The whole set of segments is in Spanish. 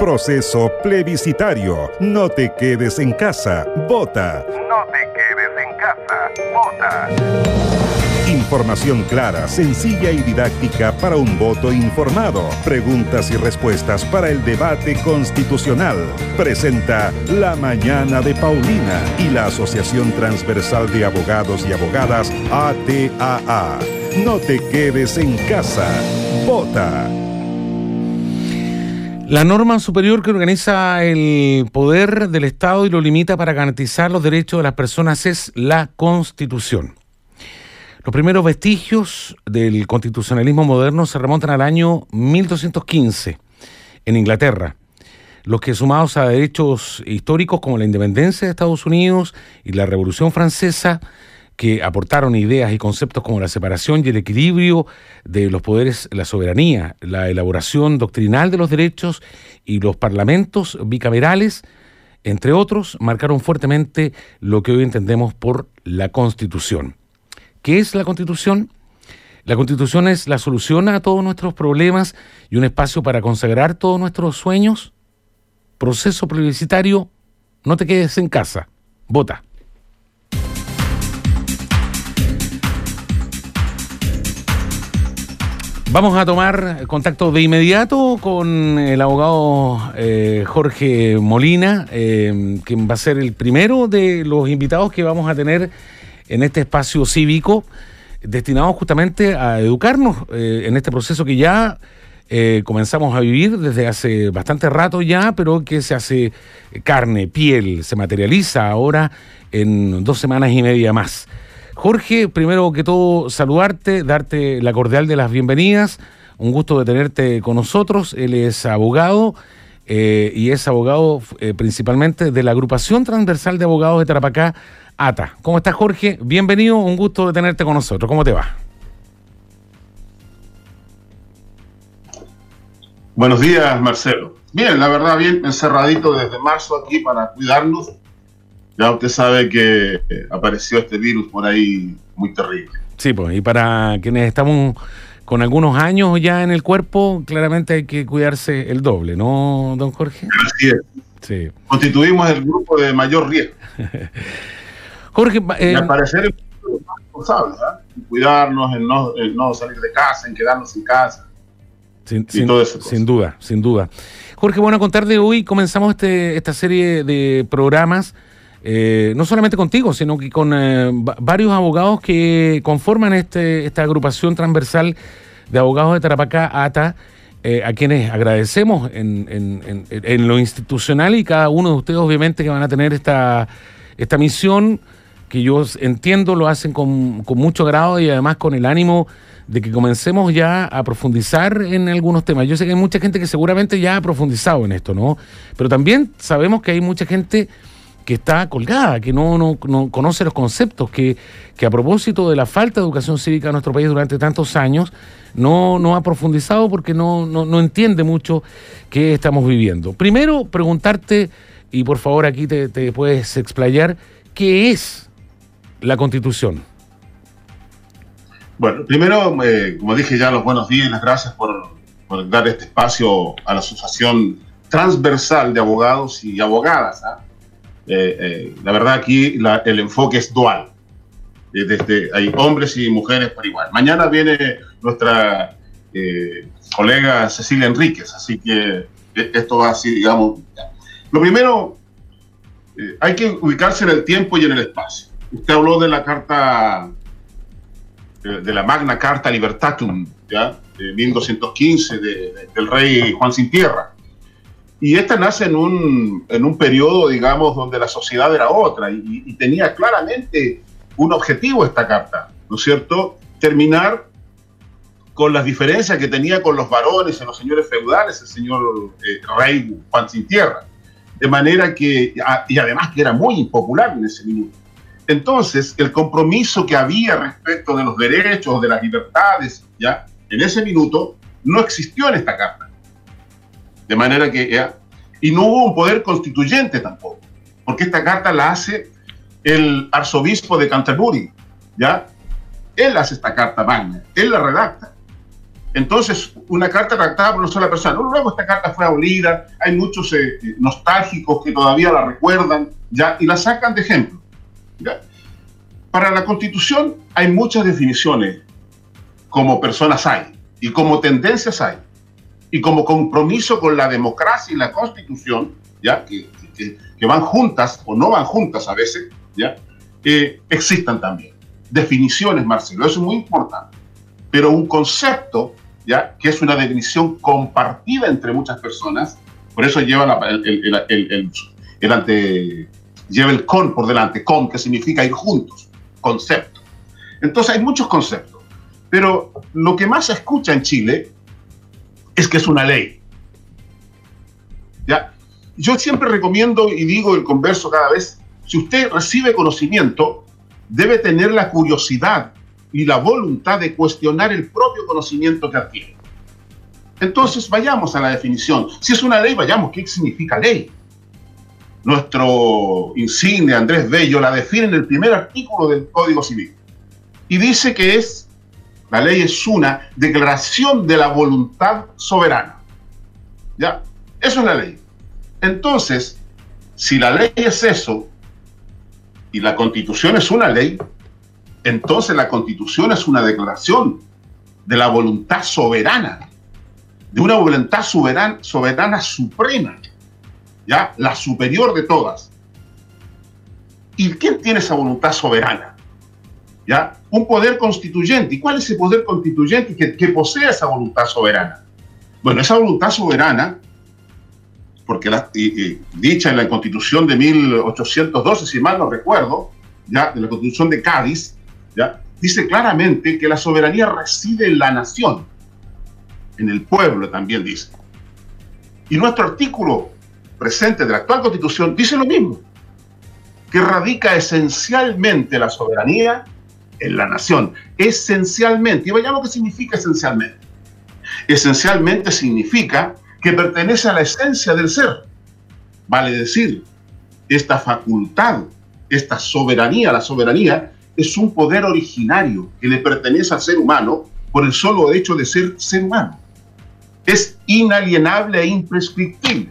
Proceso plebiscitario. No te quedes en casa. Vota. No te quedes en casa. Vota. Información clara, sencilla y didáctica para un voto informado. Preguntas y respuestas para el debate constitucional. Presenta La Mañana de Paulina y la Asociación Transversal de Abogados y Abogadas ATAA. No te quedes en casa. Vota. La norma superior que organiza el poder del Estado y lo limita para garantizar los derechos de las personas es la Constitución. Los primeros vestigios del constitucionalismo moderno se remontan al año 1215 en Inglaterra, los que sumados a derechos históricos como la independencia de Estados Unidos y la Revolución Francesa, que aportaron ideas y conceptos como la separación y el equilibrio de los poderes, la soberanía, la elaboración doctrinal de los derechos y los parlamentos bicamerales, entre otros, marcaron fuertemente lo que hoy entendemos por la Constitución. ¿Qué es la Constitución? La Constitución es la solución a todos nuestros problemas y un espacio para consagrar todos nuestros sueños. Proceso plebiscitario, no te quedes en casa, vota. Vamos a tomar contacto de inmediato con el abogado eh, Jorge Molina, eh, quien va a ser el primero de los invitados que vamos a tener en este espacio cívico destinado justamente a educarnos eh, en este proceso que ya comenzamos a vivir desde hace bastante rato ya, pero que se hace carne, piel, se materializa ahora en dos semanas y media más. Jorge, primero que todo, saludarte, darte la cordial de las bienvenidas. Un gusto de tenerte con nosotros. Él es abogado eh, y es abogado eh, principalmente de la agrupación transversal de abogados de Tarapacá, ATA. ¿Cómo estás, Jorge? Bienvenido, un gusto de tenerte con nosotros. ¿Cómo te va? Buenos días, Marcelo. Bien, la verdad, bien encerradito desde marzo aquí para cuidarnos ya usted sabe que eh, apareció este virus por ahí muy terrible. Sí, pues, y para quienes estamos con algunos años ya en el cuerpo, claramente hay que cuidarse el doble, ¿no, don Jorge? Así es. Sí. Constituimos el grupo de mayor riesgo. Jorge, eh, al parecer responsables, ¿eh? cuidarnos, en no, no, salir de casa, en quedarnos en casa. Sin, sin, sin duda, sin duda. Jorge, bueno, a contar de hoy comenzamos este, esta serie de programas eh, no solamente contigo, sino que con eh, varios abogados que conforman este, esta agrupación transversal de abogados de Tarapacá, ATA, eh, a quienes agradecemos en, lo institucional y cada uno de ustedes obviamente que van a tener esta, esta misión que yo entiendo lo hacen con, con mucho grado y además con el ánimo de que comencemos ya a profundizar en algunos temas. Yo sé que hay mucha gente que seguramente ya ha profundizado en esto, ¿no? Pero también sabemos que hay mucha gente que está colgada, que no, no, no conoce los conceptos, que, que, a propósito de la falta de educación cívica en nuestro país durante tantos años, no, no ha profundizado porque no, no, entiende mucho qué estamos viviendo. Primero, preguntarte, y por favor aquí te, puedes explayar, ¿qué es la constitución? Bueno, primero, eh, como dije ya, los buenos días y las gracias por, por, dar este espacio a la Asociación Transversal de Abogados y Abogadas. Eh, eh, la verdad aquí el enfoque es dual. Eh, desde, hay hombres y mujeres por igual. Mañana viene nuestra colega Cecilia Enríquez, así que esto va así, digamos. Lo primero, hay que ubicarse en el tiempo y en el espacio. Usted habló de la carta, de, la Magna Carta Libertatum, de 1215, del rey Juan Sin Tierra. Y esta nace en un, en un periodo, digamos, donde la sociedad era otra y, tenía claramente un objetivo esta carta, ¿no es cierto? Terminar con las diferencias que tenía con los varones y los señores feudales, el señor eh, rey Juan Sin Tierra. De manera que, y además que era muy impopular en ese minuto. Entonces, el compromiso que había respecto de los derechos, de las libertades, ya, en ese minuto, no existió en esta carta. De manera que, y no hubo un poder constituyente tampoco, porque esta carta la hace el arzobispo de Canterbury, ¿ya? Él hace esta carta magna, él la redacta. Entonces, una carta redactada por una sola persona. Luego esta carta fue abolida, hay muchos eh, eh, nostálgicos que todavía la recuerdan, ¿ya? Y la sacan de ejemplo. Para la Constitución hay muchas definiciones, como personas hay, y como tendencias hay, y como compromiso con la democracia y la Constitución, ¿ya? Que, que, van juntas o no van juntas a veces, ¿ya? Eh, existan también. Definiciones, Marcelo, eso es muy importante. Pero un concepto ¿ya? que es una definición compartida entre muchas personas, por eso lleva el, el, ante, lleva el con por delante, con, que significa ir juntos, concepto. Entonces hay muchos conceptos, pero lo que más se escucha en Chile es que es una ley. ¿Ya? Yo siempre recomiendo y digo el converso cada vez, si usted recibe conocimiento, debe tener la curiosidad y la voluntad de cuestionar el propio conocimiento que adquiere. Entonces, vayamos a la definición. Si es una ley, vayamos, ¿qué significa ley? Nuestro insigne Andrés Bello la define en el primer artículo del Código Civil. Y dice que es, la ley es una declaración de la voluntad soberana. ¿Ya? Eso es la ley. Entonces, si la ley es eso, y la constitución es una ley, entonces la constitución es una declaración de la voluntad soberana, de una voluntad soberana, soberana suprema, ¿ya? La superior de todas. ¿Y quién tiene esa voluntad soberana? ¿Ya? Un poder constituyente. ¿Y cuál es ese poder constituyente que, posee esa voluntad soberana? Bueno, esa voluntad soberana, porque dicha en la constitución de 1812, si mal no recuerdo, ya, de la constitución de Cádiz, dice claramente que la soberanía reside en la nación, en el pueblo también dice. Y nuestro artículo presente de la actual constitución dice lo mismo, que radica esencialmente la soberanía en la nación, esencialmente. Y vayamos qué significa esencialmente. Esencialmente significa que pertenece a la esencia del ser. Vale decir, esta facultad, esta soberanía, la soberanía es un poder originario que le pertenece al ser humano por el solo hecho de ser ser humano. Es inalienable e imprescriptible.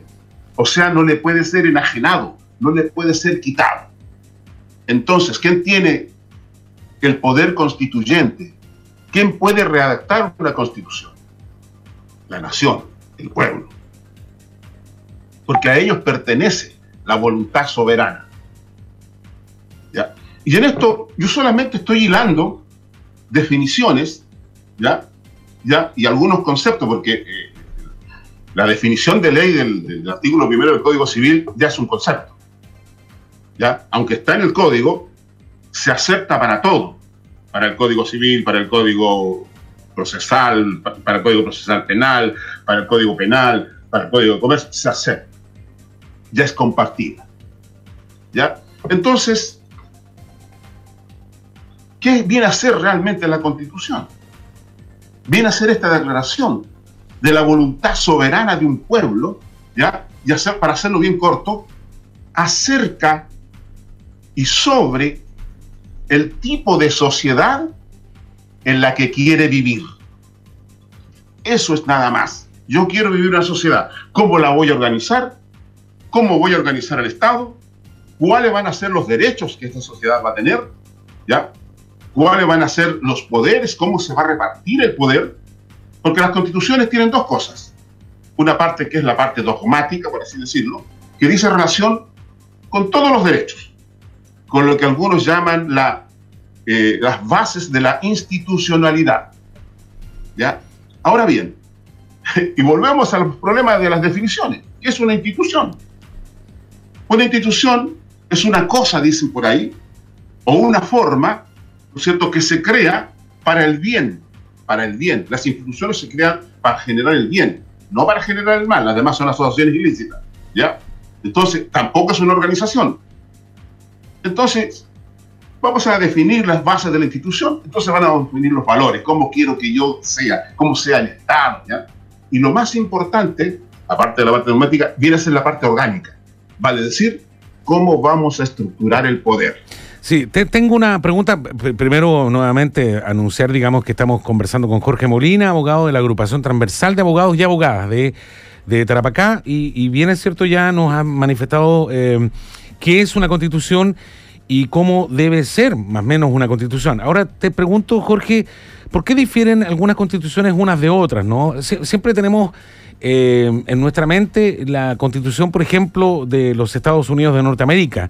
O sea, no le puede ser enajenado, no le puede ser quitado. Entonces, ¿quién tiene el poder constituyente? ¿Quién puede redactar una constitución? La nación, el pueblo. Porque a ellos pertenece la voluntad soberana. ¿Ya? Y en esto yo solamente estoy hilando definiciones, ¿ya? ¿ya? Y algunos conceptos, porque eh, la definición de ley del, artículo primero del Código Civil ya es un concepto. ¿ya? Aunque está en el Código, se acepta para todo, para el Código Civil, para el Código Procesal, para el Código Procesal Penal, para el Código Penal, para el Código de Comercio, se acepta. Ya es compartida. ¿Ya? Entonces, ¿Qué viene a ser realmente la Constitución? Viene a ser esta declaración de la voluntad soberana de un pueblo, ¿ya? Y para hacerlo bien corto, acerca y sobre el tipo de sociedad en la que quiere vivir. Eso es nada más. Yo quiero vivir una sociedad. ¿Cómo la voy a organizar? ¿Cómo voy a organizar el Estado? ¿Cuáles van a ser los derechos que esta sociedad va a tener? ¿Ya? cuáles van a ser los poderes, cómo se va a repartir el poder, porque las constituciones tienen dos cosas. Una parte que es la parte dogmática, por así decirlo, que dice relación con todos los derechos, con lo que algunos llaman la, eh, las bases de la institucionalidad. ¿Ya? Ahora bien, y volvemos al problema de las definiciones. ¿Qué es una institución? Una institución es una cosa, dicen por ahí, o una forma ¿no es cierto?, que se crea para el bien, para el bien. Las instituciones se crean para generar el bien, no para generar el mal. Las demás son asociaciones ilícitas, ¿ya? Entonces, tampoco es una organización. Entonces, vamos a definir las bases de la institución, entonces van a definir los valores, cómo quiero que yo sea, cómo sea el Estado, ¿ya? Y lo más importante, aparte de la parte neumática, viene a ser la parte orgánica, vale decir, cómo vamos a estructurar el poder. Sí, te, tengo una pregunta. Primero, nuevamente, anunciar, digamos, que estamos conversando con Jorge Molina, abogado de la agrupación transversal de abogados y abogadas de, Tarapacá. Y, bien es cierto, ya nos ha manifestado eh, qué es una constitución y cómo debe ser más o menos una constitución. Ahora te pregunto, Jorge, ¿por qué difieren algunas constituciones unas de otras? ¿no? siempre tenemos eh, en nuestra mente la constitución, por ejemplo, de los Estados Unidos de Norteamérica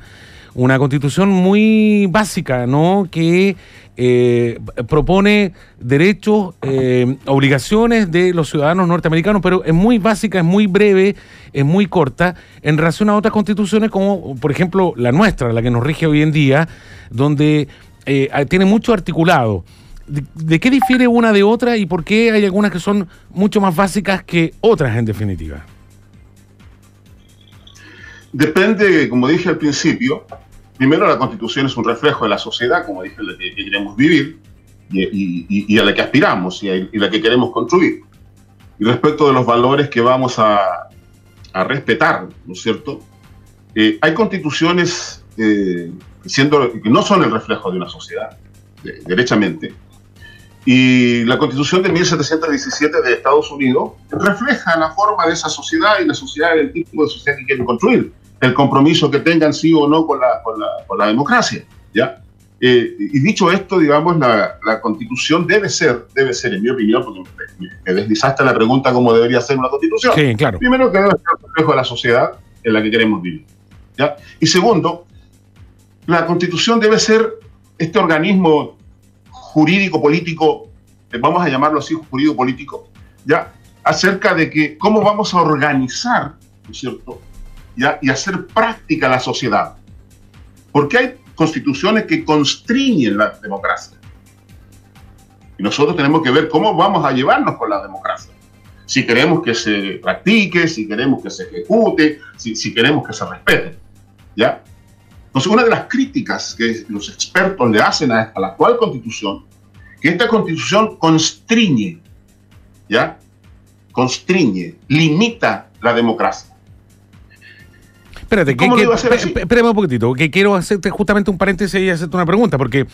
una constitución muy básica, ¿no? Que eh, propone derechos, eh, obligaciones de los ciudadanos norteamericanos, pero es muy básica, es muy breve, es muy corta, en relación a otras constituciones como, por ejemplo, la nuestra, la que nos rige hoy en día, donde eh, tiene mucho articulado. ¿De, qué difiere una de otra y por qué hay algunas que son mucho más básicas que otras en definitiva? Depende, como dije al principio, primero la constitución es un reflejo de la sociedad, como dije, la que, queremos vivir y, a la que aspiramos y, la que queremos construir. Y respecto de los valores que vamos a, respetar, ¿no es cierto? Eh, hay constituciones eh, siendo, que no son el reflejo de una sociedad, derechamente. Y la constitución de 1717 de Estados Unidos refleja la forma de esa sociedad y la sociedad del tipo de sociedad que quieren construir el compromiso que tengan sí o no con la, con la, con la democracia. ¿ya? Eh, y dicho esto, digamos, la, la, constitución debe ser, debe ser, en mi opinión, porque me, deslizaste la pregunta cómo debería ser una constitución. Sí, claro. Primero, que debe ser el reflejo de la sociedad en la que queremos vivir. ¿ya? Y segundo, la constitución debe ser este organismo jurídico-político, eh, vamos a llamarlo así, jurídico-político, ¿ya? acerca de que cómo vamos a organizar, ¿no es cierto?, y hacer práctica la sociedad. Porque hay constituciones que constriñen la democracia. Y nosotros tenemos que ver cómo vamos a llevarnos con la democracia. Si queremos que se practique, si queremos que se ejecute, si, queremos que se respete. Entonces, una de las críticas que los expertos le hacen a, a la actual constitución, que esta constitución constriñe, ¿ya? Constriñe, limita la democracia. Espérate, que, espérame un poquitito, que quiero hacerte justamente un paréntesis y hacerte una pregunta, porque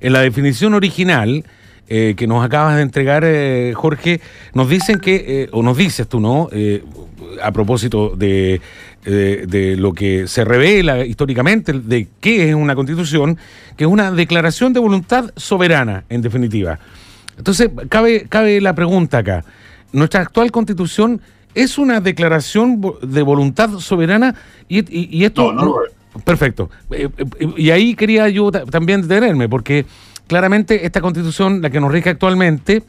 en la definición original eh, que nos acabas de entregar, eh, Jorge, nos dicen que, eh, o nos dices tú, ¿no? a propósito de, de, lo que se revela históricamente de qué es una constitución, que es una declaración de voluntad soberana, en definitiva. Entonces, cabe, cabe la pregunta acá. ¿Nuestra actual constitución es una declaración de voluntad soberana y, esto... No, no, Perfecto. Eh, eh, y ahí quería yo también detenerme, porque claramente esta constitución, la que nos rige actualmente,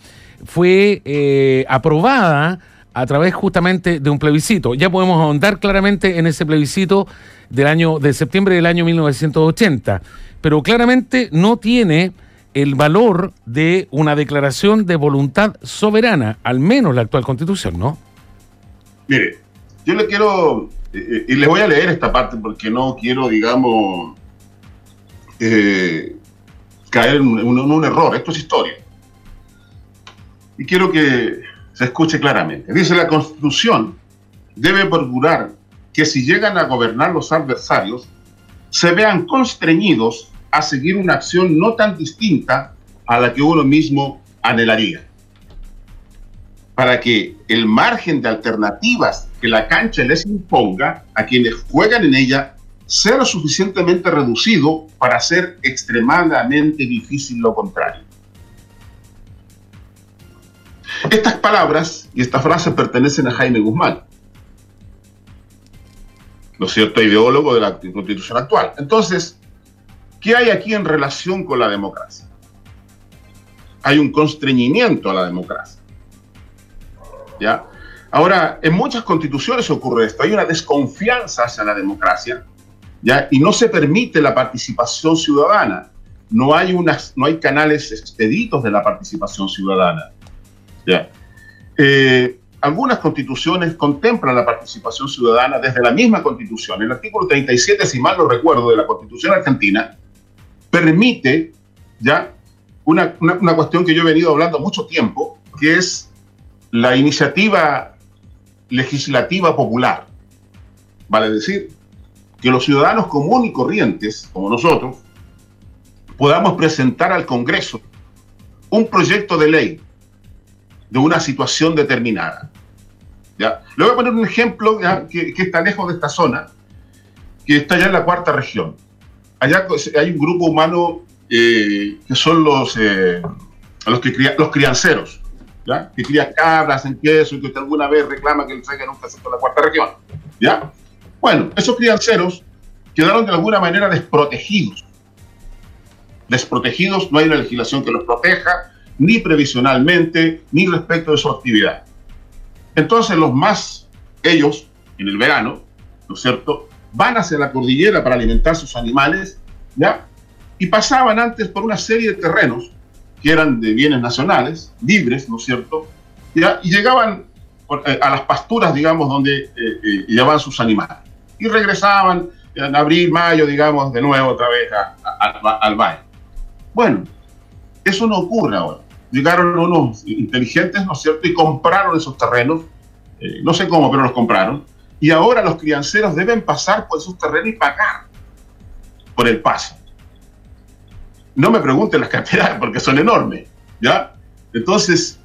fue eh, aprobada a través justamente de un plebiscito. Ya podemos ahondar claramente en ese plebiscito del año de septiembre del año 1980, pero claramente no tiene el valor de una declaración de voluntad soberana, al menos la actual constitución, ¿no? Mire, yo le quiero, eh, eh, y les voy a leer esta parte porque no quiero, digamos, eh, caer en un, error. Esto es historia. Y quiero que se escuche claramente. Dice, la Constitución debe procurar que si llegan a gobernar los adversarios, se vean constreñidos a seguir una acción no tan distinta a la que uno mismo anhelaría para que el margen de alternativas que la cancha les imponga a quienes juegan en ella lo suficientemente reducido para hacer extremadamente difícil lo contrario. Estas palabras y esta frase pertenecen a Jaime Guzmán, ¿no es cierto?, ideólogo de la constitución actual. Entonces, ¿qué hay aquí en relación con la democracia? Hay un constreñimiento a la democracia ¿ya? Ahora, en muchas constituciones ocurre esto, hay una desconfianza hacia la democracia, ¿ya? Y no se permite la participación ciudadana, no hay, unas, no hay canales expeditos de la participación ciudadana, ¿ya? Eh, algunas constituciones contemplan la participación ciudadana desde la misma constitución. El artículo 37, si mal no recuerdo, de la constitución argentina, permite ya una, una, una cuestión que yo he venido hablando mucho tiempo, que es la iniciativa legislativa popular, vale decir, que los ciudadanos comunes y corrientes, como nosotros, podamos presentar al Congreso un proyecto de ley de una situación determinada. ¿ya? Le voy a poner un ejemplo Que, está lejos de esta zona, que está allá en la cuarta región. Allá hay un grupo humano eh, que son los, eh, los, que los crianceros, ¿ya? que crían cabras en queso y que alguna vez reclama que le traigan un caso a la cuarta región. ¿ya? Bueno, esos crianceros quedaron de alguna manera desprotegidos. Desprotegidos, no hay una legislación que los proteja, ni previsionalmente, ni respecto de su actividad. Entonces los más, ellos, en el verano, ¿no es cierto?, van hacia la cordillera para alimentar sus animales, ¿ya? Y pasaban antes por una serie de terrenos que eran de bienes nacionales, libres, ¿no es cierto? ¿Ya? Y llegaban eh, a las pasturas, digamos, donde eh, eh, llevaban sus animales. Y regresaban en abril, mayo, digamos, de nuevo otra vez al valle. Bueno, eso no ocurre ahora llegaron unos inteligentes, ¿no es cierto?, y compraron esos terrenos, eh, no sé cómo, pero los compraron, y ahora los crianceros deben pasar por esos terrenos y pagar por el paso. No me pregunten las cantidades porque son enormes, ¿ya? Entonces, a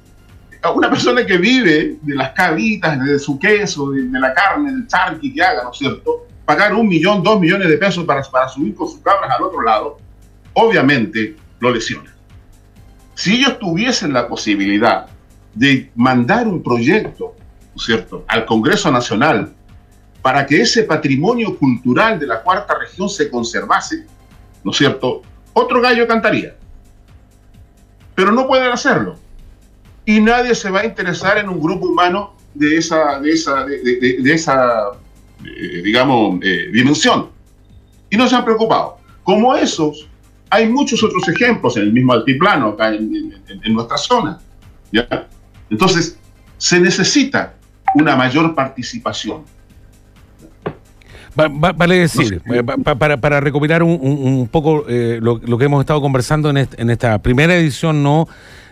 una persona que vive de las cabitas, de su queso, de, la carne, del charqui que haga, ¿no es cierto? Pagar un millón, dos millones de pesos para, para subir con sus cabras al otro lado, obviamente lo lesiona. Si ellos tuviesen la posibilidad de mandar un proyecto, cierto?, al Congreso Nacional para que ese patrimonio cultural de la cuarta región se conservase, ¿no es cierto?, otro gallo cantaría. Pero no pueden hacerlo. Y nadie se va a interesar en un grupo humano de esa, de esa, de, esa eh, digamos, eh, dimensión. Y no se han preocupado. Como esos, hay muchos otros ejemplos en el mismo altiplano, acá en, nuestra zona. ¿ya? Entonces, se necesita una mayor participación. vale decir, eh, para, para, recopilar un, poco eh, lo, que hemos estado conversando en, esta primera edición, no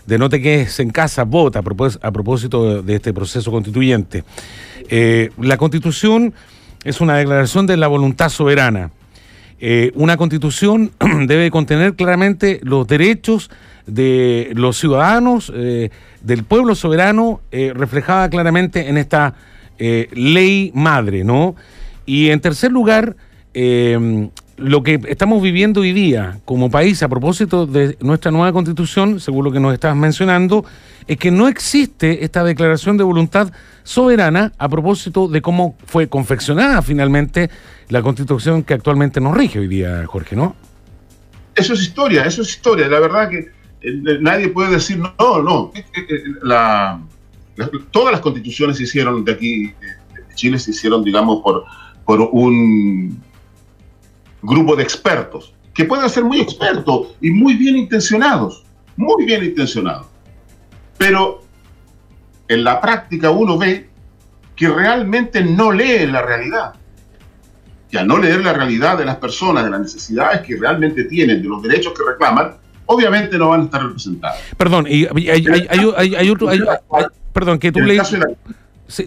de No te quedes en casa, vota a propósito, de, este proceso constituyente. Eh, la constitución es una declaración de la voluntad soberana eh, una constitución debe contener claramente los derechos de los ciudadanos, eh, del pueblo soberano, reflejada claramente en esta ley madre, ¿no? Y en tercer lugar, lo que estamos viviendo hoy día como país a propósito de nuestra nueva constitución, según lo que nos estás mencionando, es que no existe esta declaración de voluntad soberana a propósito de cómo fue confeccionada finalmente la constitución que actualmente nos rige hoy día, Jorge, ¿no? Eso es historia, eso es historia. La verdad que eh, nadie puede decir, no, no, eh, eh, todas las constituciones se hicieron de aquí, de Chile, se hicieron, digamos, por un grupo de expertos, que pueden ser muy expertos y muy bien intencionados, muy bien intencionados. Pero en la práctica uno ve que realmente no lee la realidad. Y al no leer la realidad de las personas, de las necesidades que realmente tienen, de los derechos que reclaman, obviamente no van a estar representados. Perdón, y hay, otro... perdón, que tú leíste...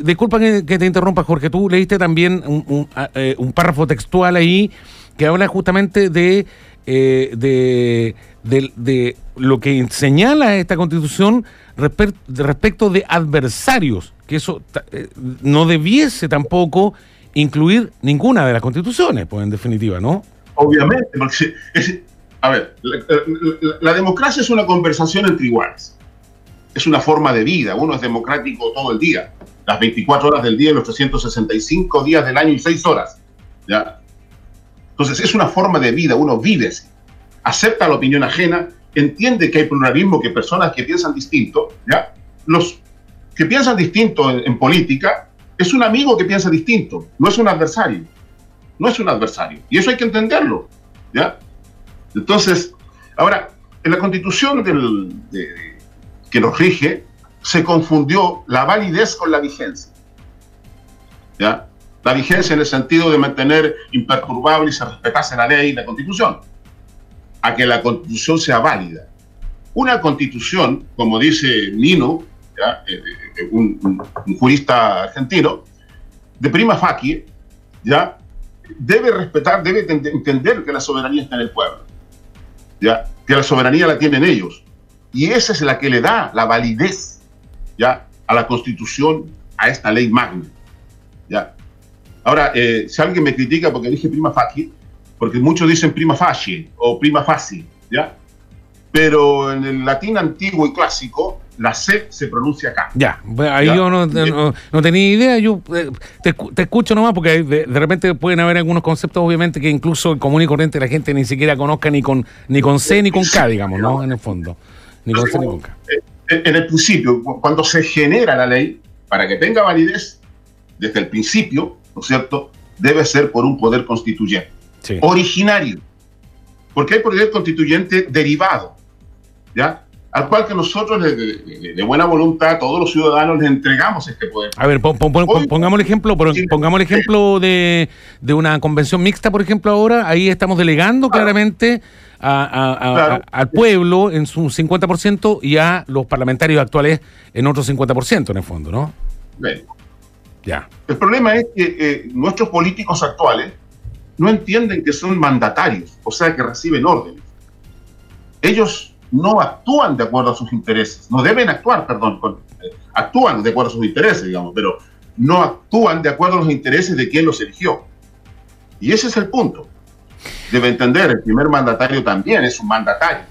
disculpa que, te interrumpa, Jorge. Tú leíste también un, eh, un párrafo textual ahí que habla justamente de, eh, de, de, lo que señala esta constitución respecto de adversarios, que eso eh, no debiese tampoco incluir ninguna de las constituciones, pues en definitiva, ¿no? Obviamente, porque a ver, la, democracia es una conversación entre iguales. Es una forma de vida. Uno es democrático todo el día. Las 24 horas del día, los 365 días del año y 6 horas. ¿ya? Entonces es una forma de vida, uno vive así, acepta la opinión ajena, entiende que hay pluralismo, que personas que piensan distinto, ¿ya? Los que piensan distinto en, política es un amigo que piensa distinto, no es un adversario, no es un adversario. Y eso hay que entenderlo, ¿ya? Entonces, ahora, en la constitución que nos rige, se confundió la validez con la vigencia. ¿Ya? La vigencia en el sentido de mantener imperturbable y se respetase la ley y la constitución, a que la constitución sea válida. Una constitución, como dice Nino, eh, eh, un, jurista argentino, de prima facie, ¿ya? debe respetar, debe entender que la soberanía está en el pueblo. ¿ya? que la soberanía la tienen ellos. Y esa es la que le da la validez ¿ya? a la constitución, a esta ley magna. ¿ya? Ahora, eh, si alguien me critica porque dije prima facie, porque muchos dicen prima facie o prima facie, ¿ya? Pero en el latín antiguo y clásico, la C se pronuncia acá. Ya, ahí yo no, no, tenía idea, yo eh, te, te, escucho nomás porque de, repente pueden haber algunos conceptos, obviamente, que incluso común y corriente la gente ni siquiera conozca ni con, ni con C ni con K, digamos, ¿no? En el fondo. Ni con C ni con K. Eh, en el principio, cuando se genera la ley, para que tenga validez, desde el principio, ¿no es cierto?, debe ser por un poder constituyente. Originario. Porque hay poder constituyente derivado, ¿ya? Al cual que nosotros, de, buena voluntad, todos los ciudadanos les entregamos este poder. A ver, pongamos el ejemplo, pongamos el ejemplo de, una convención mixta, por ejemplo, ahora. Ahí estamos delegando claramente al pueblo en su 50% y a los parlamentarios actuales en otro 50% en el fondo, ¿no? Ya. El problema es que eh, nuestros políticos actuales no entienden que son mandatarios, o sea, que reciben órdenes. Ellos no actúan de acuerdo a sus intereses, no deben actuar, perdón, eh, actúan de acuerdo a sus intereses, digamos, pero no actúan de acuerdo a los intereses de quien los eligió. Y ese es el punto. Debe entender, el primer mandatario también es un mandatario.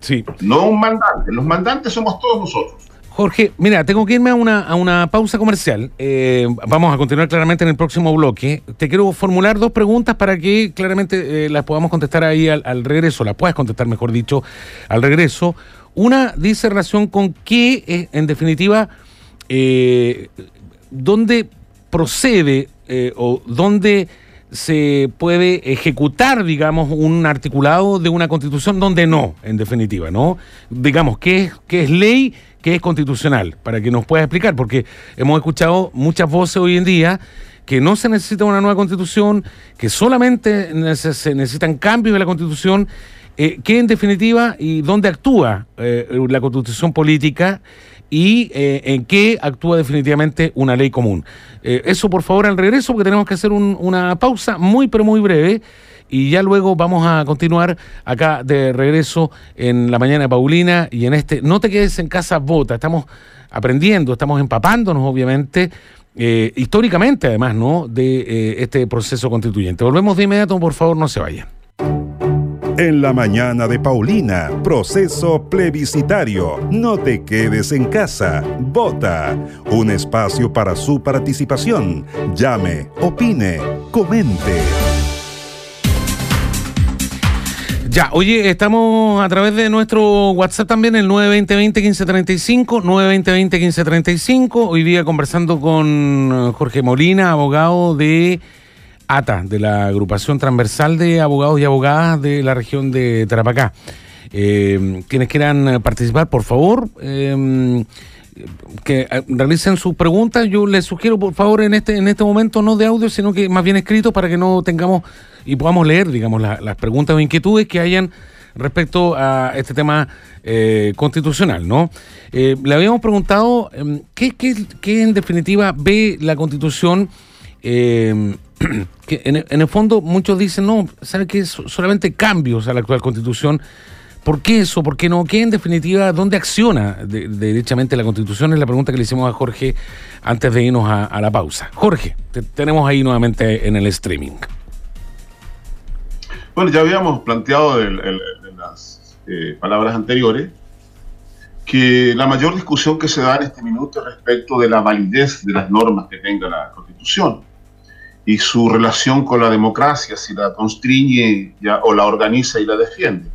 Sí. No un mandante. Los mandantes somos todos nosotros. Jorge, mira, tengo que irme a una, a una pausa comercial. Eh, vamos a continuar claramente en el próximo bloque. Te quiero formular dos preguntas para que claramente eh, las podamos contestar ahí al, regreso, las puedas contestar, mejor dicho, al regreso. Una dice relación con qué, eh, en definitiva, dónde procede o dónde se puede ejecutar, digamos, un articulado de una constitución donde no, en definitiva, ¿no? Digamos, ¿qué qué es ley, qué es constitucional? Para que nos pueda explicar, porque hemos escuchado muchas voces hoy en día que no se necesita una nueva constitución, que solamente se necesitan cambios de la constitución, eh, que en definitiva y dónde actúa eh, la constitución política y eh, en qué actúa definitivamente una ley común. Eh, eso por favor al regreso porque tenemos que hacer una pausa muy pero muy breve y ya luego vamos a continuar acá de regreso en la mañana de Paulina y en este No te quedes en casa, vota. Estamos aprendiendo, estamos empapándonos obviamente. Eh, históricamente además, ¿no? De este proceso constituyente. Volvemos de inmediato, por favor, no se vayan. En la mañana de Paulina, proceso plebiscitario. No te quedes en casa. Vota. Un espacio para su participación. Llame, opine, comente. Ya, oye, estamos a través de nuestro WhatsApp también, el 920-201535, 920-201535. Hoy día conversando con Jorge Molina, abogado de ATA, de la agrupación transversal de abogados y abogadas de la región de Tarapacá. Eh, quienes quieran participar, por favor, eh, que eh, realicen sus preguntas. Yo les sugiero, por favor, en este, en este momento no de audio, sino que más bien escrito para que no tengamos y podamos leer, digamos, las preguntas o inquietudes que hayan respecto a este tema constitucional, ¿no? le habíamos preguntado em, ¿qué, qué, qué, en definitiva ve la constitución que en, el fondo muchos dicen, no, ¿sabe que solamente cambios a la actual constitución? ¿Por qué eso? ¿Por qué no? ¿Qué en definitiva, dónde acciona derechamente la constitución? Es la pregunta que le hicimos a Jorge antes de irnos a, la pausa. Jorge, te tenemos ahí nuevamente en el streaming. Bueno, ya habíamos planteado en, las eh, palabras anteriores que la mayor discusión que se da en este minuto es respecto de la validez de las normas que tenga la Constitución y su relación con la democracia, si la constriñe o la organiza y la defiende.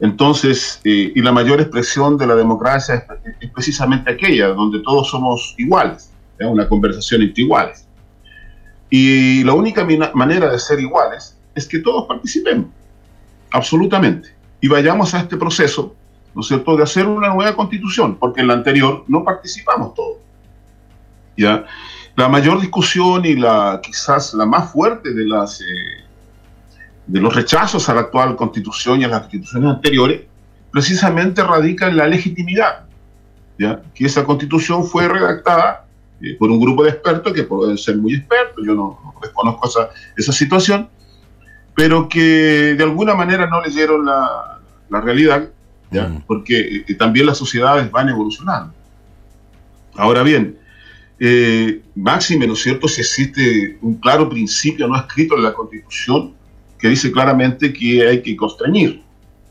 Entonces, eh, y la mayor expresión de la democracia es, precisamente aquella donde todos somos iguales, una conversación entre iguales. Y la única manera de ser iguales es que todos participemos, absolutamente, y vayamos a este proceso, ¿no es cierto?, de hacer una nueva constitución, porque en la anterior no participamos todos. ¿Ya? La mayor discusión y la quizás la más fuerte de las eh, de los rechazos a la actual constitución y a las constituciones anteriores, precisamente radica en la legitimidad, ¿ya? que esa constitución fue redactada eh, por un grupo de expertos que pueden ser muy expertos, yo no, desconozco esa, esa situación, pero que de alguna manera no leyeron la, la realidad, ¿ya? Mm. porque eh, también las sociedades van evolucionando. Ahora bien, eh, máxime, ¿no es cierto?, si existe un claro principio no escrito en la Constitución que dice claramente que hay que constreñir,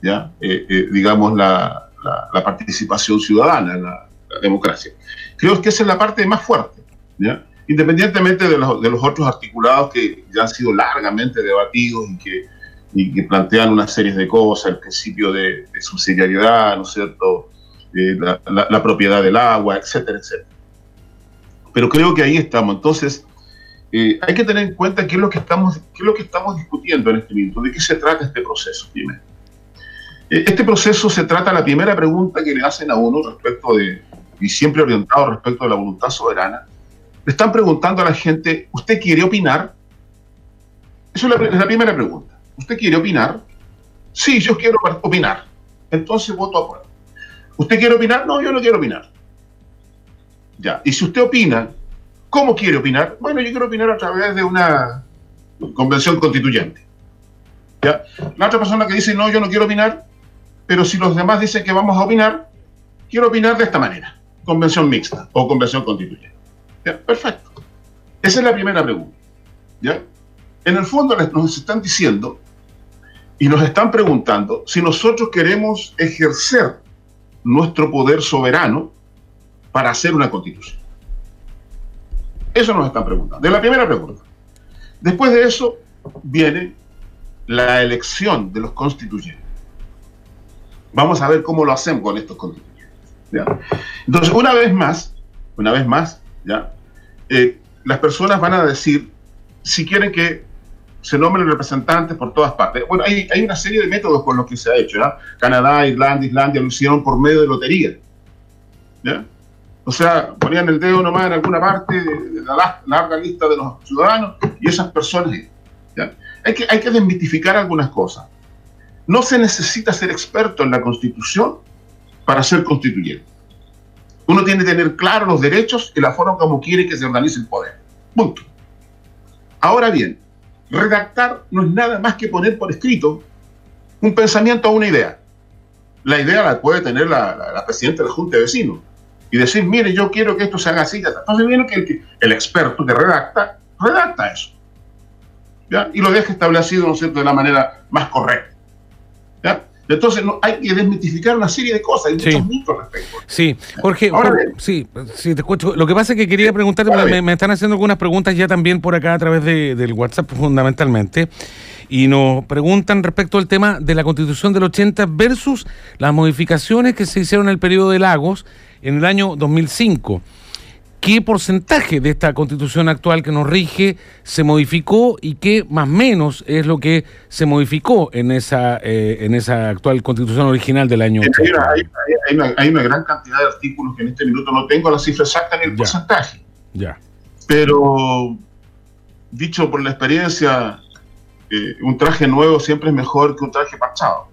¿ya? Eh, eh, digamos, la, la, participación ciudadana, la, la, democracia. Creo que esa es la parte más fuerte, ¿ya? Independientemente de los, de los otros articulados que ya han sido largamente debatidos y que, y que plantean una serie de cosas, el principio de, de subsidiariedad, ¿no es cierto?, la, la propiedad del agua, etcétera, etcétera. Pero creo que ahí estamos. Entonces, eh, hay que tener en cuenta qué es, lo que estamos, qué es lo que estamos discutiendo en este momento, de qué se trata este proceso primero. Eh, este proceso se trata, la primera pregunta que le hacen a uno respecto de, y siempre orientado respecto de la voluntad soberana, le están preguntando a la gente, ¿usted quiere opinar? Esa es la, primera pregunta. ¿Usted quiere opinar? Sí, yo quiero opinar. Entonces voto a prueba. ¿Usted quiere opinar? No, yo no quiero opinar. Ya. Y si usted opina, ¿cómo quiere opinar? Bueno, yo quiero opinar a través de una convención constituyente. ¿Ya? La otra persona que dice, no, yo no quiero opinar, pero si los demás dicen que vamos a opinar, quiero opinar de esta manera, convención mixta o convención constituyente. ¿Ya? Perfecto. Esa es la primera pregunta. ¿Ya? En el fondo nos están diciendo y nos están preguntando si nosotros queremos ejercer nuestro poder soberano para hacer una constitución? Eso nos están preguntando. De la primera pregunta. Después de eso viene la elección de los constituyentes. Vamos a ver cómo lo hacemos con estos constituyentes. Entonces, una vez más, una vez más, ¿ya? Eh, las personas van a decir si quieren que se nombren representantes por todas partes. Bueno, hay, hay, una serie de métodos por los que se ha hecho. Canadá, Irlanda, Islandia lo hicieron por medio de lotería. ¿ya? O sea, ponían el dedo nomás en alguna parte de, la larga lista de los ciudadanos y esas personas. Hay, que, hay que desmitificar algunas cosas. No se necesita ser experto en la constitución para ser constituyente. Uno tiene que tener claros los derechos y la forma como quiere que se organice el poder. Punto. Ahora bien, redactar no es nada más que poner por escrito un pensamiento o una idea. La idea la puede tener la, la presidenta de la Junta de Vecinos y decir, mire, yo quiero que esto se haga así. Entonces viene que el, experto que redacta, redacta eso. ¿ya? Y lo deja establecido, ¿no es cierto?, de la manera más correcta. ¿ya? Entonces no, hay que desmitificar una serie de cosas, hay muchos mitos respecto. Sí, Jorge, sí, sí, te escucho. Lo que pasa es que quería preguntarte, me, me, están haciendo algunas preguntas ya también por acá a través de, del WhatsApp fundamentalmente y nos preguntan respecto al tema de la constitución del 80 versus las modificaciones que se hicieron en el periodo de Lagos en el año 2005. ¿Qué porcentaje de esta constitución actual que nos rige se modificó y qué más o menos es lo que se modificó en esa, eh, en esa actual constitución original del año? Hay una, hay, una, hay una, gran cantidad de artículos que en este minuto no tengo la cifra exacta ni el porcentaje. Ya. Pero, dicho por la experiencia, eh, un traje nuevo siempre es mejor que un traje parchado.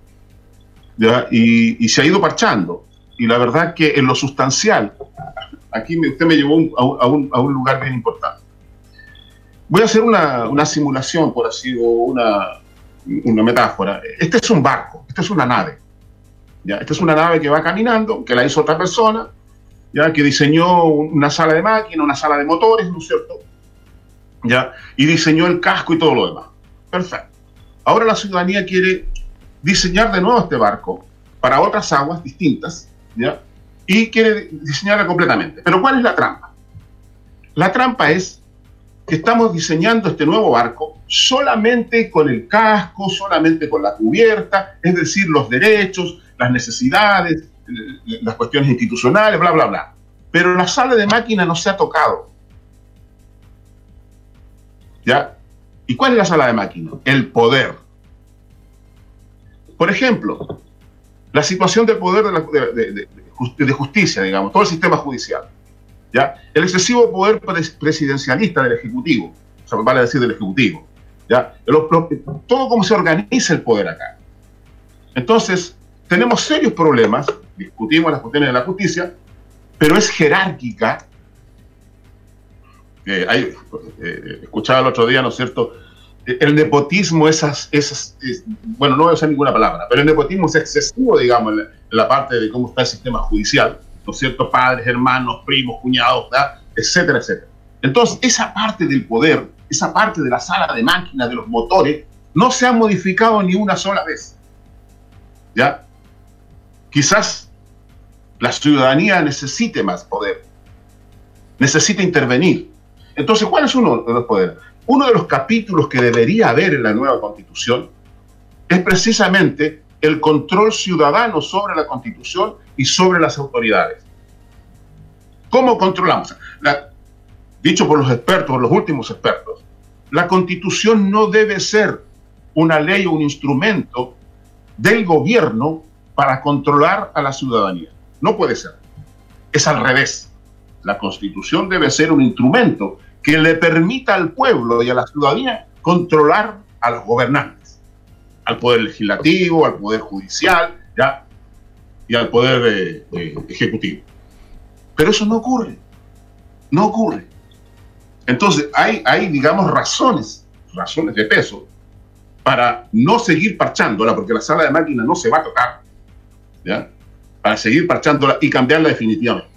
¿ya? Y, y se ha ido parchando y la verdad que en lo sustancial, aquí usted me llevó a, un, a, un, lugar bien importante. Voy a hacer una, una simulación, por así, o una, una metáfora. Este es un barco, esta es una nave. ¿ya? Esta es una nave que va caminando, que la hizo otra persona, ¿ya? que diseñó una sala de máquina, una sala de motores, ¿no es cierto? ¿Ya? Y diseñó el casco y todo lo demás. Perfecto. Ahora la ciudadanía quiere diseñar de nuevo este barco para otras aguas distintas, y quiere diseñarla completamente. Pero ¿cuál es la trampa? La trampa es que estamos diseñando este nuevo barco solamente con el casco, solamente con la cubierta, es decir, los derechos, las necesidades, las cuestiones institucionales, bla, bla, bla. Pero la sala de máquina no se ha tocado. ¿Ya? ¿Y cuál es la sala de máquina? El poder. Por ejemplo, la situación del poder de, justicia, digamos, todo el sistema judicial. ¿ya? El excesivo poder presidencialista del Ejecutivo, o sea, vale decir del Ejecutivo. ¿ya? todo cómo se organiza el poder acá. Entonces, tenemos serios problemas, discutimos las cuestiones de la justicia, pero es jerárquica. Eh, hay, eh, escuchaba el otro día, ¿no es cierto?, el nepotismo, esas, esas bueno, no voy a usar ninguna palabra, pero el nepotismo es excesivo, digamos, en la, parte de cómo está el sistema judicial, ¿no es cierto? Padres, hermanos, primos, cuñados, etcétera, etcétera. Entonces, esa parte del poder, esa parte de la sala de máquinas, de los motores, no se ha modificado ni una sola vez. ¿Ya? Quizás la ciudadanía necesite más poder, necesita intervenir. Entonces, ¿cuál es uno de los poderes? Uno de los capítulos que debería haber en la nueva constitución es precisamente el control ciudadano sobre la constitución y sobre las autoridades. ¿Cómo controlamos? dicho por los expertos, por los últimos expertos, la constitución no debe ser una ley o un instrumento del gobierno para controlar a la ciudadanía. No puede ser. Es al revés. La constitución debe ser un instrumento que le permita al pueblo y a la ciudadanía controlar a los gobernantes, al poder legislativo, al poder judicial, y al poder eh, eh, ejecutivo. Pero eso no ocurre, no ocurre. Entonces hay, hay, digamos, razones, razones de peso para no seguir parchándola, porque la sala de máquinas no se va a tocar, ¿ya? para seguir parchándola y cambiarla definitivamente.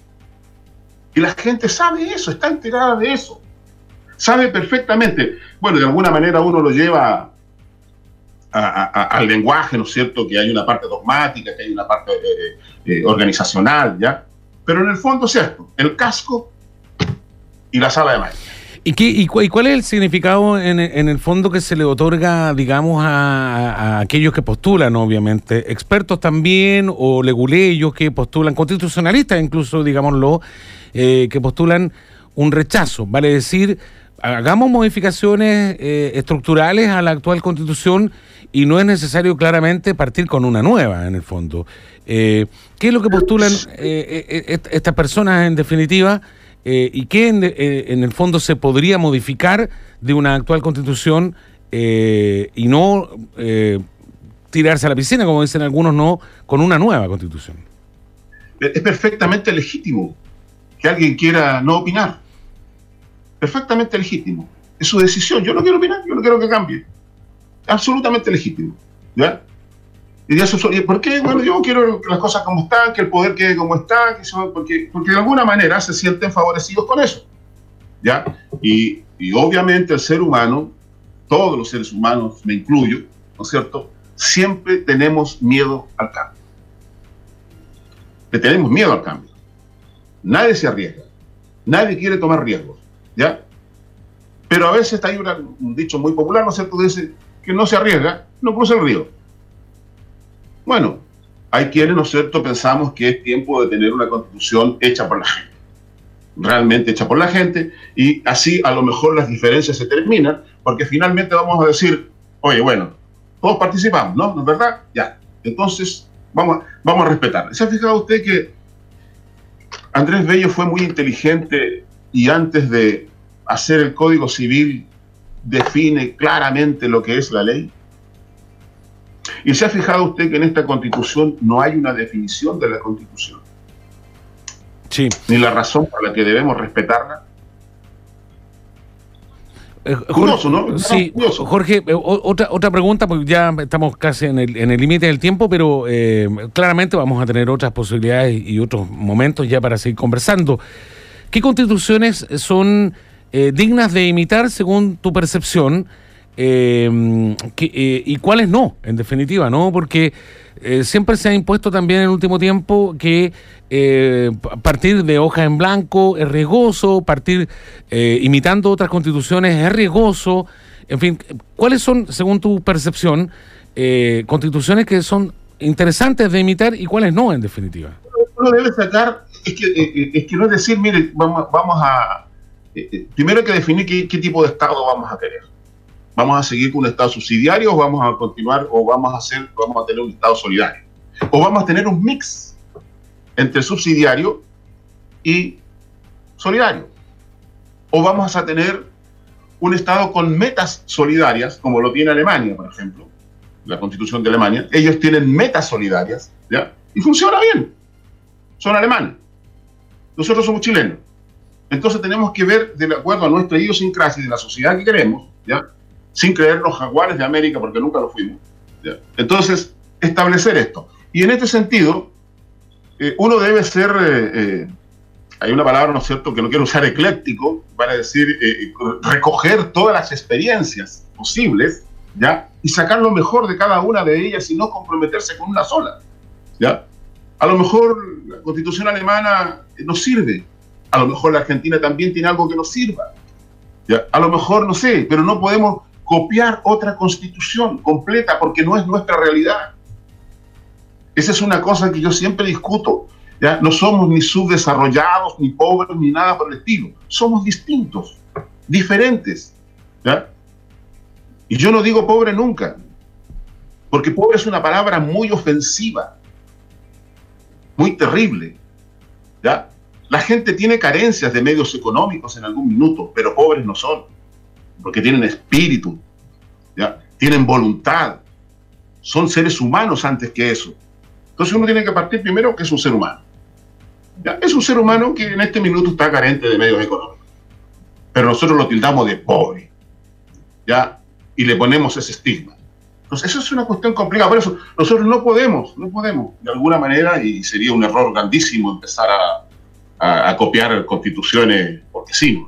Y la gente sabe eso, está enterada de eso sabe perfectamente, bueno, de alguna manera uno lo lleva al lenguaje, ¿no es cierto? Que hay una parte dogmática, que hay una parte eh, eh, organizacional, ¿ya? Pero en el fondo es esto, el casco y la sala de máquinas. ¿Y, qué, y, cuál es el significado en, el fondo que se le otorga, digamos, a, aquellos que postulan, obviamente? Expertos también, o leguleyos que postulan, constitucionalistas incluso, digámoslo, eh, que postulan un rechazo, vale decir, hagamos modificaciones eh, estructurales a la actual constitución y no es necesario claramente partir con una nueva, en el fondo. Eh, ¿Qué es lo que postulan estas personas en definitiva? ¿Y qué en, el fondo se podría modificar de una actual constitución y no tirarse a la piscina, como dicen algunos, no, con una nueva constitución? Es perfectamente legítimo que alguien quiera no opinar perfectamente legítimo. Es su decisión. Yo no quiero opinar, yo no quiero que cambie. Absolutamente legítimo. ¿Ya? Y eso, ¿Por qué? Bueno, yo quiero que las cosas como están, que el poder quede como está, porque, porque de alguna manera se sienten favorecidos con eso. ¿Ya? Y, y obviamente el ser humano, todos los seres humanos, me incluyo, ¿no es cierto? Siempre tenemos miedo al cambio. Tenemos miedo al cambio. Nadie se arriesga. Nadie quiere tomar riesgos. ¿ya? Pero a veces hay un dicho muy popular, ¿no es cierto? Dice que no se arriesga, no cruza el río. Bueno, hay quienes, ¿no es cierto?, pensamos que es tiempo de tener una constitución hecha por la gente, realmente hecha por la gente, y así a lo mejor las diferencias se terminan, porque finalmente vamos a decir, oye, bueno, todos participamos, ¿no? ¿No es verdad? Ya. Entonces, vamos, vamos a respetar. ¿Se ha fijado usted que Andrés Bello fue muy inteligente y antes de hacer el Código Civil define claramente lo que es la ley? ¿Y se ha fijado usted que en esta constitución no hay una definición de la constitución? Sí. Ni la razón por la que debemos respetarla. Eh, curioso, ¿no? Sí, Jorge, eh, otra, otra pregunta, porque ya estamos casi en el límite del tiempo, pero eh, claramente vamos a tener otras posibilidades y otros momentos ya para seguir conversando. ¿Qué constituciones son eh, dignas de imitar según tu percepción eh, eh, y cuáles no, en definitiva, ¿no? Porque siempre se ha impuesto también en el último tiempo que partir de hoja en blanco es riesgoso, partir imitando otras constituciones es riesgoso. En fin, ¿cuáles son, según tu percepción, constituciones que son interesantes de imitar y cuáles no, en definitiva? Uno debe sacar es que, eh, eh, es que no es decir, mire, vamos, vamos a... Eh, primero hay que definir qué, qué, tipo de Estado vamos a querer. ¿Vamos a seguir con un Estado subsidiario o vamos a continuar o vamos a, hacer, vamos a tener un Estado solidario? ¿O vamos a tener un mix entre subsidiario y solidario? ¿O vamos a tener un Estado con metas solidarias, como lo tiene Alemania, por ejemplo, la constitución de Alemania? Ellos tienen metas solidarias, ¿ya? Y funciona bien. Son alemanes. Nosotros somos chilenos. Entonces tenemos que ver, de acuerdo a nuestra idiosincrasia y de la sociedad que queremos, ¿ya? Sin creernos jaguares de América, porque nunca lo fuimos. Entonces, establecer esto. Y en este sentido, eh, uno debe ser, eh, eh, hay una palabra, ¿no es cierto?, que no quiero usar ecléctico, para decir, recoger todas las experiencias posibles, ¿ya? Y sacar lo mejor de cada una de ellas y no comprometerse con una sola, ¿ya? A lo mejor la constitución alemana nos sirve, a lo mejor la Argentina también tiene algo que nos sirva, ¿ya? A lo mejor, no sé, pero no podemos copiar otra constitución completa porque no es nuestra realidad. Esa es una cosa que yo siempre discuto. ¿ya? No somos ni subdesarrollados, ni pobres, ni nada por el estilo. Somos distintos, diferentes. ¿ya? Y yo no digo pobre nunca, porque pobre es una palabra muy ofensiva, muy terrible. ¿ya? La gente tiene carencias de medios económicos en algún minuto, pero pobres no son, porque tienen espíritu, ¿ya? tienen voluntad, son seres humanos antes que eso. Entonces uno tiene que partir primero que es un ser humano. Es un ser humano que en este minuto está carente de medios económicos. Pero nosotros lo tildamos de pobre. ¿ya? Y le ponemos ese estigma. Entonces eso es una cuestión complicada. Por eso nosotros no podemos, no podemos, de alguna manera, y sería un error grandísimo empezar a, a copiar constituciones porque sí.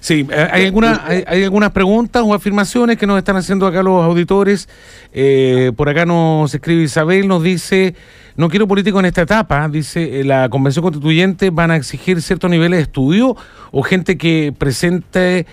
Sí, eh, hay, alguna, hay, algunas preguntas o afirmaciones que nos están haciendo acá los auditores. Eh, por acá nos escribe Isabel, nos dice, no quiero político en esta etapa, dice, eh, la convención constituyente van a exigir ciertos niveles de estudio o gente que presente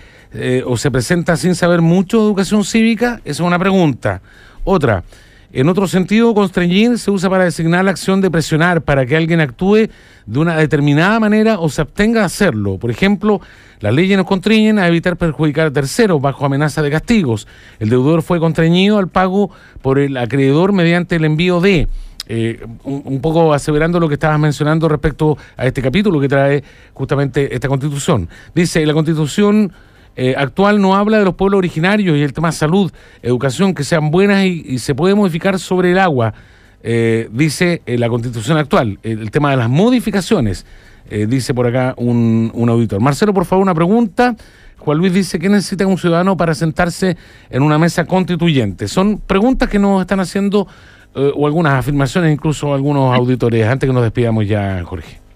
o se presenta sin saber mucho de educación cívica. Esa es una pregunta. Otra, en otro sentido, constreñir se usa para designar la acción de presionar para que alguien actúe de una determinada manera o se abstenga de hacerlo. Por ejemplo, las leyes nos constriñen a evitar perjudicar a terceros bajo amenaza de castigos. El deudor fue constreñido al pago por el acreedor mediante el envío de... Eh, un, poco aseverando lo que estabas mencionando respecto a este capítulo que trae justamente esta constitución. Dice, la constitución eh, actual no habla de los pueblos originarios y el tema salud, educación, que sean buenas y, se puede modificar sobre el agua, eh, dice eh, la constitución actual. El, tema de las modificaciones, dice por acá un, un, auditor. Marcelo, por favor, una pregunta. Juan Luis dice, ¿qué necesita un ciudadano para sentarse en una mesa constituyente? Son preguntas que nos están haciendo o algunas afirmaciones, incluso algunos auditores, antes que nos despidamos ya, Jorge.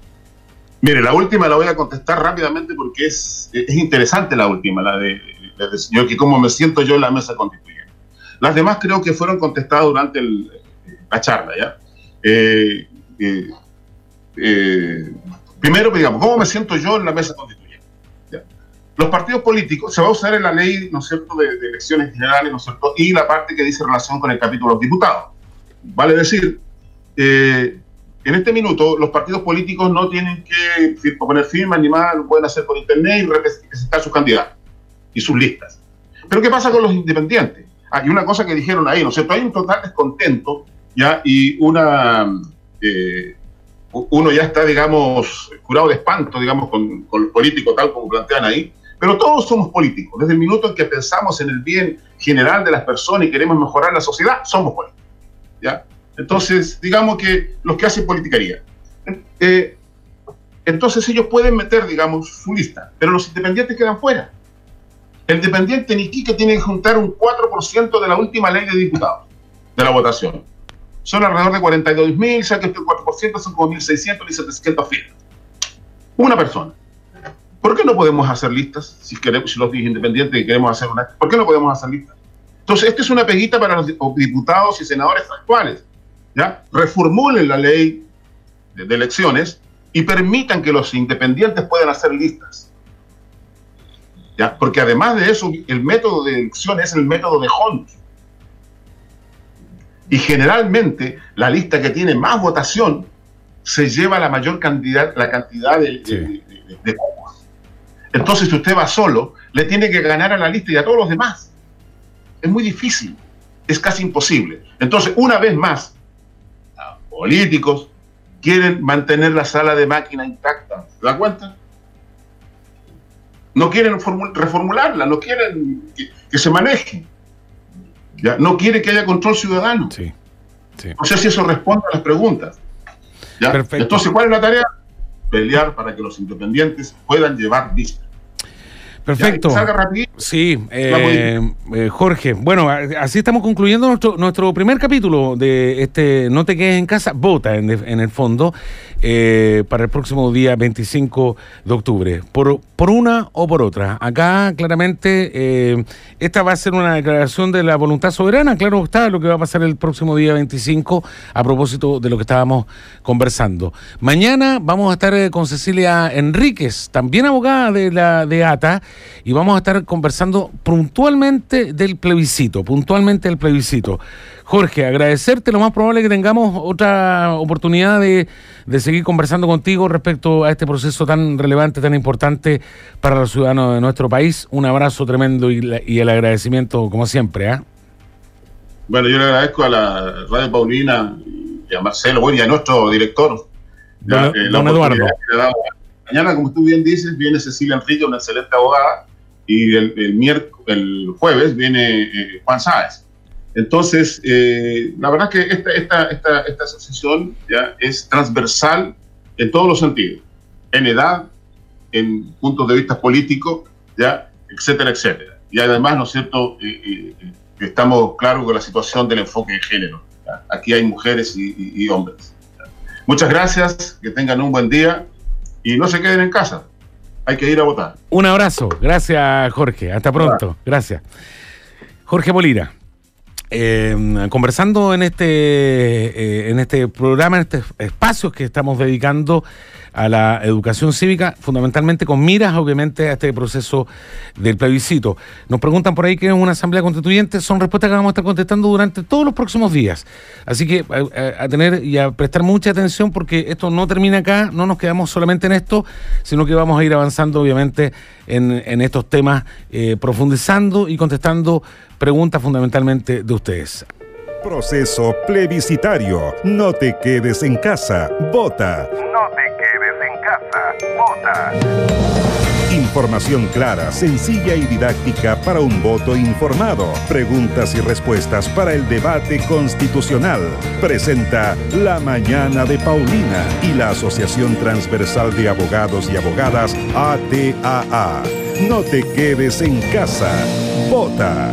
Mire, la última la voy a contestar rápidamente porque es, es interesante la última, la de, del señor, que cómo me siento yo en la mesa constituyente. Las demás creo que fueron contestadas durante la charla, ¿ya? Eh, eh, eh, primero, digamos, ¿cómo me siento yo en la mesa constituyente? Los partidos políticos, se va a usar en la ley, ¿no es cierto?, de, elecciones generales, ¿no es cierto?, y la parte que dice relación con el capítulo de los diputados. Vale decir, en este minuto, los partidos políticos no tienen que poner firmas ni más, lo pueden hacer por internet y representar sus candidatos y sus listas. Pero ¿qué pasa con los independientes? Hay una cosa que dijeron ahí, ¿no es cierto? Hay un total descontento, ¿ya? Y una. Eh, uno ya está, digamos, curado de espanto, digamos, con, con los políticos, tal como plantean ahí. Pero todos somos políticos. Desde el minuto en que pensamos en el bien general de las personas y queremos mejorar la sociedad, somos políticos. ¿ya? Entonces, digamos que los que hacen politicaría. Eh, entonces ellos pueden meter, digamos, su lista, pero los independientes quedan fuera. El dependiente Niquique tiene que juntar un 4% de la última ley de diputados, de la votación. Son alrededor de 42 mil, sea que este 4% son como 1.600, 1.700 firmas. Una persona. ¿Por qué no podemos hacer listas? Si, queremos, si los independientes queremos hacer una... ¿Por qué no podemos hacer listas? Entonces, esta es una peguita para los diputados y senadores actuales ¿ya? reformulen la ley de, elecciones y permitan que los independientes puedan hacer listas. ¿ya? Porque además de eso, el método de elección es el método de Hunt. Y generalmente la lista que tiene más votación se lleva la mayor cantidad, la cantidad de, Entonces, si usted va solo, le tiene que ganar a la lista y a todos los demás. Es muy difícil, es casi imposible. Entonces, una vez más, políticos quieren mantener la sala de máquina intacta. ¿Se da cuenta? No quieren reformularla, no quieren que, se maneje. ¿ya? No quiere que haya control ciudadano. Sí, No sé si eso responde a las preguntas. ¿ya? Entonces, ¿cuál es la tarea? Pelear para que los independientes puedan llevar vista. Perfecto. Sí, eh, eh, Jorge. Bueno, así estamos concluyendo nuestro, nuestro primer capítulo de este No te quedes en casa, vota en, en el fondo, eh, para el próximo día 25 de octubre. Por, por una o por otra. Acá, claramente, esta va a ser una declaración de la voluntad soberana. Claro está lo que va a pasar el próximo día 25 a propósito de lo que estábamos conversando. Mañana vamos a estar con Cecilia Enríquez, también abogada de la de ATA y vamos a estar conversando puntualmente del plebiscito, puntualmente del plebiscito. Jorge, agradecerte, lo más probable es que tengamos otra oportunidad de, seguir conversando contigo respecto a este proceso tan relevante, tan importante para los ciudadanos de nuestro país. Un abrazo tremendo y, el agradecimiento como siempre. ¿ah? Bueno, yo le agradezco a la Radio Paulina y a Marcelo, y a nuestro director. Don, eh, Eduardo. Mañana, como tú bien dices, viene Cecilia Enrique, una excelente abogada, y el, el, el jueves viene eh, Juan Sáez. Entonces, eh, la verdad que esta, esta, esta, esta asociación ya es transversal en todos los sentidos, en edad, en puntos de vista políticos, ya, etcétera, etcétera. Y además, ¿no es cierto?, eh, estamos claros con la situación del enfoque de género. Aquí hay mujeres y, y hombres. Muchas gracias, que tengan un buen día y no se queden en casa. Hay que ir a votar. Un abrazo. Gracias, Jorge. Hasta pronto. Gracias. Jorge Molina. Eh, conversando en este, eh, en este programa, en estos espacios que estamos dedicando a la educación cívica, fundamentalmente con miras, obviamente, a este proceso del plebiscito. Nos preguntan por ahí qué es una asamblea constituyente, son respuestas que vamos a estar contestando durante todos los próximos días. Así que a, tener y a prestar mucha atención porque esto no termina acá, no nos quedamos solamente en esto, sino que vamos a ir avanzando, obviamente, en, estos temas, eh, profundizando y contestando preguntas fundamentalmente de ustedes. Proceso plebiscitario. No te quedes en casa. Vota. No te quedes en casa. Vota. Información clara, sencilla y didáctica para un voto informado. Preguntas y respuestas para el debate constitucional. Presenta La Mañana de Paulina y la Asociación Transversal de Abogados y Abogadas ATAA. No te quedes en casa. Vota.